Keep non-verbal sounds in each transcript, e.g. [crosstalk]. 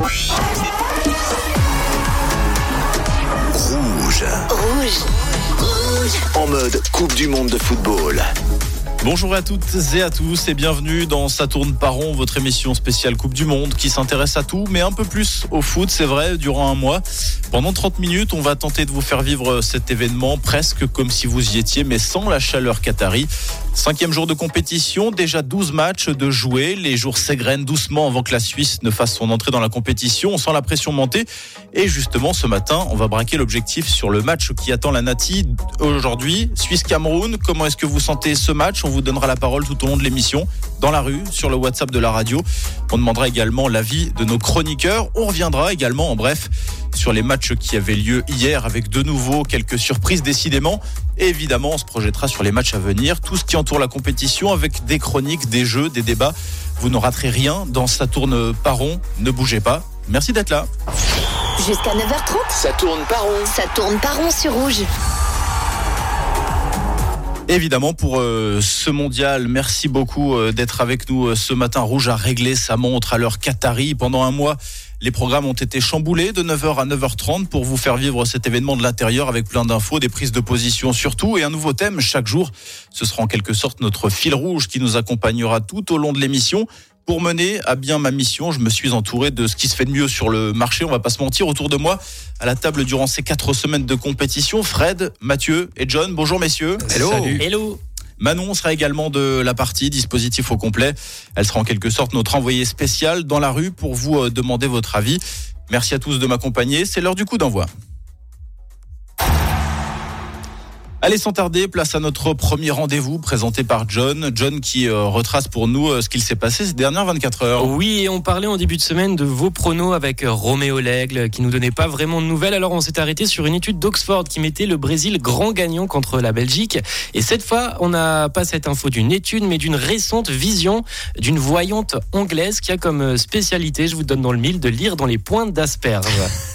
Rouge. Rouge. Rouge. En mode Coupe du Monde de football. Bonjour à toutes et à tous et bienvenue dans Ça tourne par rond, votre émission spéciale Coupe du Monde qui s'intéresse à tout, mais un peu plus au foot, c'est vrai, durant un mois. Pendant 30 minutes, on va tenter de vous faire vivre cet événement presque comme si vous y étiez, mais sans la chaleur qatari. Cinquième jour de compétition, déjà 12 matchs de jouer. Les jours s'égrènent doucement avant que la Suisse ne fasse son entrée dans la compétition. On sent la pression monter. Et justement, ce matin, on va braquer l'objectif sur le match qui attend la Nati aujourd'hui. Suisse-Cameroun, comment est-ce que vous sentez ce match? On vous donnera la parole tout au long de l'émission, dans la rue, sur le WhatsApp de la radio. On demandera également l'avis de nos chroniqueurs. On reviendra également, en bref, sur les matchs qui avaient lieu hier avec de nouveau quelques surprises décidément. Et évidemment, on se projettera sur les matchs à venir, tout ce qui entoure la compétition avec des chroniques, des jeux, des débats. Vous ne raterez rien dans Ça tourne par rond. Ne bougez pas. Merci d'être là. Jusqu'à 9h30, Ça tourne par rond. ça tourne par rond sur Rouge. Évidemment, pour euh, ce mondial, merci beaucoup euh, d'être avec nous euh, ce matin. Rouge a réglé sa montre à l'heure Qatari. Pendant un mois, les programmes ont été chamboulés de 9h à 9h30 pour vous faire vivre cet événement de l'intérieur avec plein d'infos, des prises de position surtout et un nouveau thème chaque jour. Ce sera en quelque sorte notre fil rouge qui nous accompagnera tout au long de l'émission. Pour mener à bien ma mission, je me suis entouré de ce qui se fait de mieux sur le marché. On va pas se mentir. Autour de moi, à la table durant ces quatre semaines de compétition, Fred, Mathieu et John. Bonjour messieurs. Hello. Hello. Manon sera également de la partie, dispositif au complet. Elle sera en quelque sorte notre envoyée spéciale dans la rue pour vous euh, demander votre avis. Merci à tous de m'accompagner. C'est l'heure du coup d'envoi. Allez, sans tarder, place à notre premier rendez-vous présenté par John. John qui euh, retrace pour nous euh, ce qu'il s'est passé ces dernières 24 heures. Oui, et on parlait en début de semaine de vos pronos avec Roméo Lègle, qui nous donnait pas vraiment de nouvelles. Alors on s'est arrêté sur une étude d'Oxford qui mettait le Brésil grand gagnant contre la Belgique. Et cette fois, on n'a pas cette info d'une étude, mais d'une récente vision d'une voyante anglaise qui a comme spécialité, je vous donne dans le mille, de lire dans les pointes d'asperges. [laughs]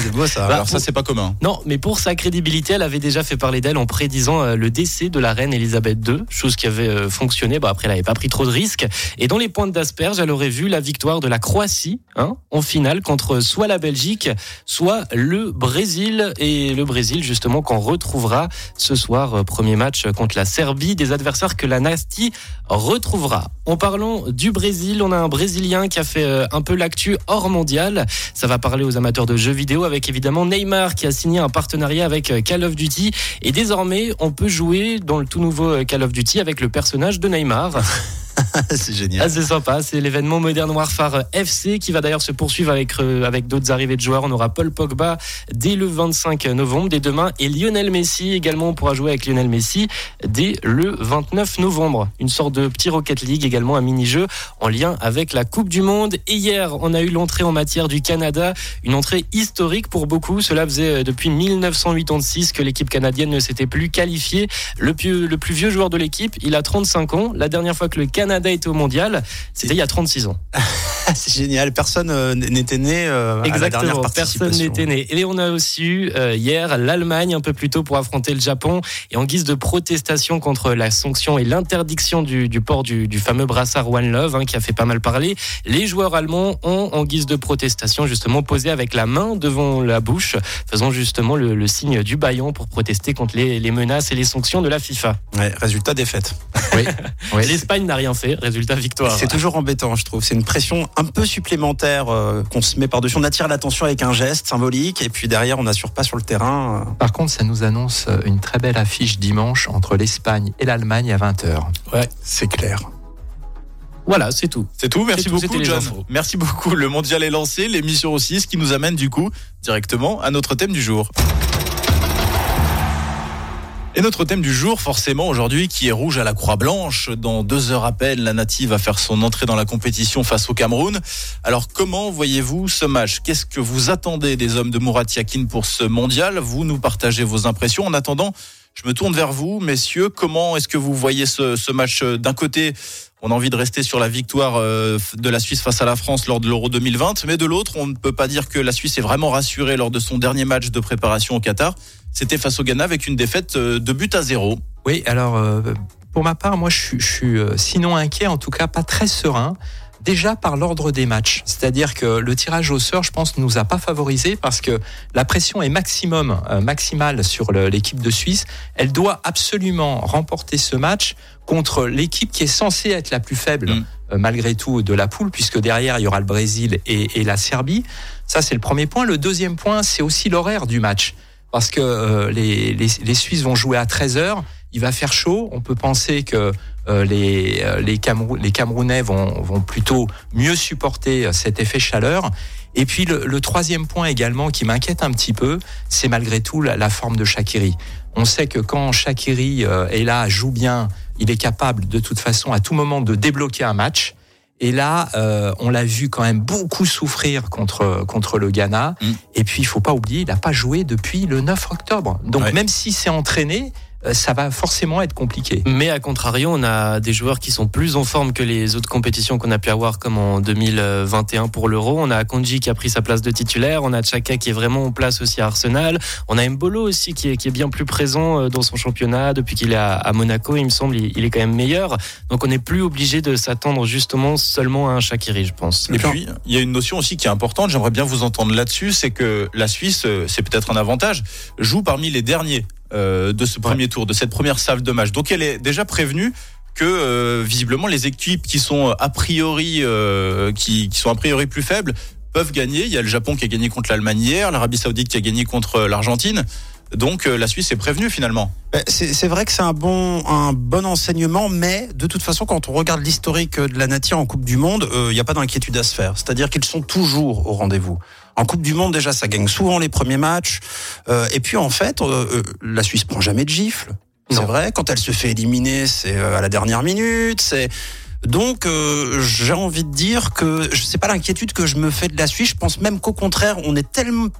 c'est beau ça. Bah, Alors ça, c'est pas commun. Non, mais pour sa crédibilité, elle avait déjà fait parler d'elle en prédisant euh, le décès de la reine Elisabeth II, chose qui avait euh, fonctionné. Bon, après, elle n'avait pas pris trop de risques. Et dans les pointes d'asperges, elle aurait vu la victoire de la Croatie hein, en finale contre soit la Belgique, soit le Brésil. Et le Brésil, justement, qu'on retrouvera ce soir, euh, premier match contre la Serbie, des adversaires que la Nasty retrouvera. En parlant du Brésil, on a un Brésilien qui a fait euh, un peu l'actu hors mondial. Ça va parler aux amateurs de jeux vidéo avec évidemment Neymar qui a signé un partenariat avec euh, Call of Duty et désormais on peut jouer dans le tout nouveau euh, Call of Duty avec le personnage de Neymar. [laughs] [laughs] c'est Ah, génial. c'est sympa, c'est l'événement Modern Warfare FC qui va d'ailleurs se poursuivre avec, euh, avec d'autres arrivées de joueurs. On aura Paul Pogba dès le 25 novembre, dès demain, et Lionel Messi également. On pourra jouer avec Lionel Messi dès le 29 novembre. Une sorte de petit Rocket League également, un mini-jeu en lien avec la Coupe du Monde. Et hier, on a eu l'entrée en matière du Canada, une entrée historique pour beaucoup. Cela faisait euh, depuis 1986 que l'équipe canadienne ne s'était plus qualifiée. Le plus, le plus vieux joueur de l'équipe, il a 35 ans. La dernière fois que le Canada était au mondial, c'était il y a 36 ans. [laughs] C'est génial. Personne euh, n'était né euh, à la dernière Exactement, personne n'était né. Et on a aussi eu euh, hier l'Allemagne un peu plus tôt pour affronter le Japon. Et en guise de protestation contre la sanction et l'interdiction du, du port du, du fameux brassard One Love, hein, qui a fait pas mal parler, les joueurs allemands ont, en guise de protestation, justement posé avec la main devant la bouche, faisant justement le, le signe du baillon pour protester contre les, les menaces et les sanctions de la FIFA. Ouais, résultat défaite. [laughs] L'Espagne n'a rien fait, résultat victoire. C'est toujours embêtant, je trouve. C'est une pression un peu supplémentaire euh, qu'on se met par-dessus. On attire l'attention avec un geste symbolique et puis derrière, on n'assure pas sur le terrain. euh. Par contre, ça nous annonce une très belle affiche dimanche entre l'Espagne et l'Allemagne à 20h. C'est clair. Voilà, c'est tout. C'est tout, merci tout, beaucoup John. infos. Merci beaucoup. Le mondial est lancé, l'émission aussi, ce qui nous amène du coup directement à notre thème du jour. Et notre thème du jour, forcément, aujourd'hui, qui est rouge à la Croix Blanche. Dans deux heures à peine, la native va faire son entrée dans la compétition face au Cameroun. Alors, comment voyez-vous ce match? Qu'est-ce que vous attendez des hommes de Mourat Yakin pour ce mondial? Vous nous partagez vos impressions. En attendant, je me tourne vers vous, messieurs. Comment est-ce que vous voyez ce, match? D'un côté, on a envie de rester sur la victoire euh, de la Suisse face à la France lors de l'Euro 2020, mais de l'autre, on ne peut pas dire que la Suisse est vraiment rassurée lors de son dernier match de préparation au Qatar. C'était face au Ghana avec une défaite euh, de but à zéro. Oui, alors euh, pour ma part, moi je suis, je suis, euh, sinon inquiet, en tout cas pas très serein. déjà par l'ordre des matchs. C'est-à-dire que le tirage au sort, je pense, ne nous a pas favorisé parce que la pression est maximum, euh, maximale sur l'équipe de Suisse. Elle doit absolument remporter ce match contre l'équipe qui est censée être la plus faible, Mm. euh, malgré tout, de la poule, puisque derrière, il y aura le Brésil et, et la Serbie. Ça, c'est le premier point. Le deuxième point, c'est aussi l'horaire du match. Parce que euh, les, les, les Suisses vont jouer à 13 heures. Il va faire chaud. On peut penser que euh, les, euh, les, les Camerounais vont, vont plutôt mieux supporter euh, cet effet chaleur. Et puis le, le troisième point également qui m'inquiète un petit peu, c'est malgré tout la, la forme de Shakiri. On sait que quand Shakiri euh, est là, joue bien, il est capable de toute façon à tout moment de débloquer un match. Et là, euh, on l'a vu quand même beaucoup souffrir contre contre le Ghana. Mm. Et puis, il faut pas oublier, il n'a pas joué depuis le 9 octobre. Donc, Ouais. même si c'est entraîné, ça va forcément être compliqué. Mais à contrario, on a des joueurs qui sont plus en forme que les autres compétitions qu'on a pu avoir, comme en 2021 pour l'Euro. On a Konji qui a pris sa place de titulaire. On a Chaka qui est vraiment en place aussi à Arsenal. On a Mbolo aussi qui est, qui est bien plus présent euh, dans son championnat depuis qu'il est à, à Monaco. Il me semble, il, il est quand même meilleur. Donc on n'est plus obligé de s'attendre justement seulement à un Shakiri, je pense. Et puis, il y a une notion aussi qui est importante, j'aimerais bien vous entendre là-dessus, c'est que la Suisse, euh, c'est peut-être un avantage, joue parmi les derniers euh, de ce premier tour, de cette première salve de match. Donc elle est déjà prévenue que euh, visiblement les équipes qui sont a priori euh, qui, qui sont a priori plus faibles peuvent gagner. Il y a le Japon qui a gagné contre l'Allemagne hier, l'Arabie Saoudite qui a gagné contre euh, l'Argentine. Donc euh, la Suisse est prévenue finalement. Ben, C'est c'est vrai que c'est un bon, un bon enseignement, mais de toute façon, quand on regarde l'historique de la nature en Coupe du Monde, il n'y a pas d'inquiétude à se faire. C'est-à-dire qu'ils sont toujours au rendez-vous. En Coupe du Monde, déjà, ça gagne souvent les premiers matchs. Euh, et puis, en fait, euh, euh, la Suisse prend jamais de gifle. C'est vrai, quand elle se fait éliminer, c'est euh, à la dernière minute. C'est donc euh, j'ai envie de dire que je sais pas l'inquiétude que je me fais de la Suisse. Je pense même qu'au contraire, on est tellement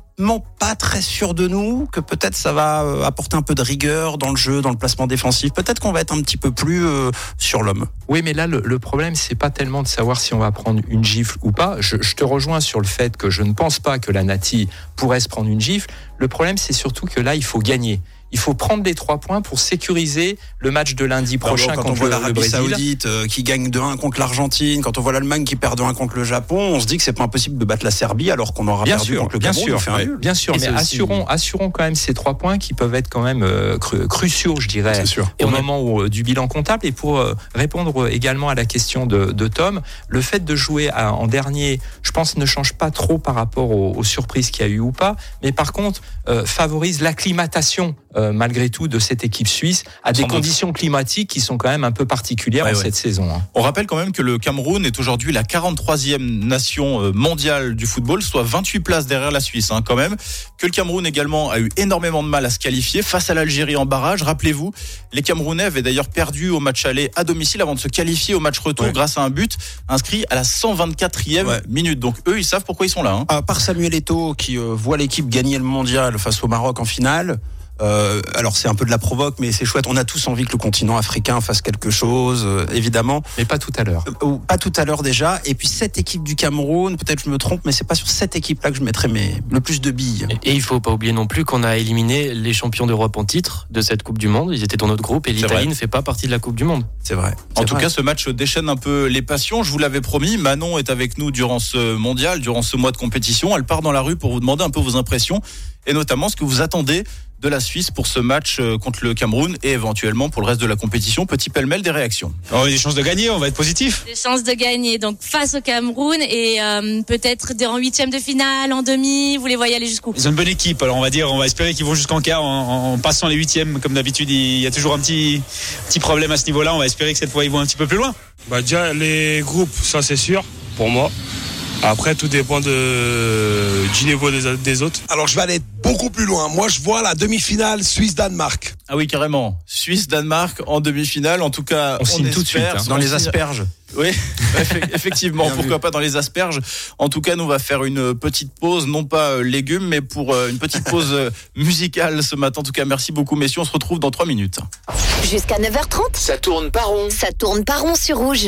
pas très sûr de nous que peut-être ça va euh, apporter un peu de rigueur dans le jeu, dans le placement défensif. Peut-être qu'on va être un petit peu plus euh, sur l'homme. Oui, mais là, le, problème, c'est pas tellement de savoir si on va prendre une gifle ou pas. Je, je te rejoins sur le fait que je ne pense pas que la Nati pourrait se prendre une gifle. Le problème, c'est surtout que là, il faut gagner. Il faut prendre les trois points pour sécuriser le match de lundi prochain quand on contre voit le, le l'Arabie. Saoudite euh, qui gagne 2-1 contre l'Argentine, quand on voit l'Allemagne qui perd 2-1 contre le Japon, on se dit que c'est pas impossible de battre la Serbie alors qu'on aura Bien perdu sûr, contre le bien Cameroun. sûr, on ouais. bien sûr, Et mais aussi- assurons, assurons quand même ces trois points qui peuvent être quand même euh, cru- cruciaux, je dirais, au on moment où, euh, du bilan comptable. Et pour euh, répondre également à la question de, de Tom, le fait de jouer à- en dernier, je pense, ne change pas trop par rapport aux, aux surprises qu'il y a eu ou pas, mais par contre euh, favorise l'acclimatation euh, malgré tout de cette équipe suisse à des doute. conditions climatiques qui sont quand même un peu particulières Ouais, en ouais. cette saison. hein. On rappelle quand même que le Cameroun est aujourd'hui la 43e nation euh, mondiale du football, soit 28 places derrière la Suisse hein, quand même. Que le Cameroun également a eu énormément de mal à se qualifier face à l'Algérie en barrage. Rappelez-vous, les Camerounais avaient d'ailleurs perdu au match aller à domicile avant de se qualifier au match retour Ouais. grâce à un but inscrit à la 124e Ouais. minute. Donc eux, ils savent pourquoi ils sont là. hein. À part Samuel Eto'o qui euh, voit l'équipe gagner le mondial face au Maroc en finale. Euh, alors c'est un peu de la provoque, mais c'est chouette. On a tous envie que le continent africain fasse quelque chose, euh, évidemment. Mais pas tout à l'heure. Euh, ou pas tout à l'heure déjà. Et puis cette équipe du Cameroun, peut-être je me trompe, mais c'est pas sur cette équipe-là que je mettrais mes, le plus de billes. Et il faut pas oublier non plus qu'on a éliminé les champions d'Europe en titre de cette Coupe du Monde. Ils étaient dans notre groupe et l'Italie ne fait pas partie de la Coupe du Monde. C'est vrai. En tout vrai. cas, ce match déchaîne un peu les passions. Je vous l'avais promis. Manon est avec nous durant ce mondial, durant ce mois de compétition. Elle part dans la rue pour vous demander un peu vos impressions et notamment ce que vous attendez de la Suisse pour ce match euh, contre le Cameroun et éventuellement pour le reste de la compétition. Petit pêle-mêle des réactions. On a des chances de gagner, on va être positif. Des chances de gagner donc face au Cameroun et euh, peut-être en huitième de finale, en demi. Vous les voyez aller jusqu'où? Ils ont une bonne équipe, alors on va dire, on va espérer qu'ils vont jusqu'en quart en, en passant les huitièmes. Comme d'habitude, il y a toujours un petit, petit problème à ce niveau-là. On va espérer que cette fois ils vont un petit peu plus loin. Bah déjà les groupes, ça c'est sûr pour moi. Après tout dépend de, du niveau des, des autres. Alors je vais aller beaucoup plus loin. Moi je vois la demi-finale Suisse-Danemark. Ah oui, carrément. Suisse-Danemark en demi-finale. En tout cas, On signe tout de suite, hein. Dans On les signe- asperges. Oui, [laughs] effe- effectivement. Bien vu. pourquoi pas dans les asperges. En tout cas, nous on va faire une petite pause, non pas euh, légumes, mais pour euh, une petite pause euh, [laughs] musicale ce matin. En tout cas, merci beaucoup, messieurs. On se retrouve dans trois minutes. Jusqu'à 9h30, Ça tourne par rond. ça tourne par rond sur rouge.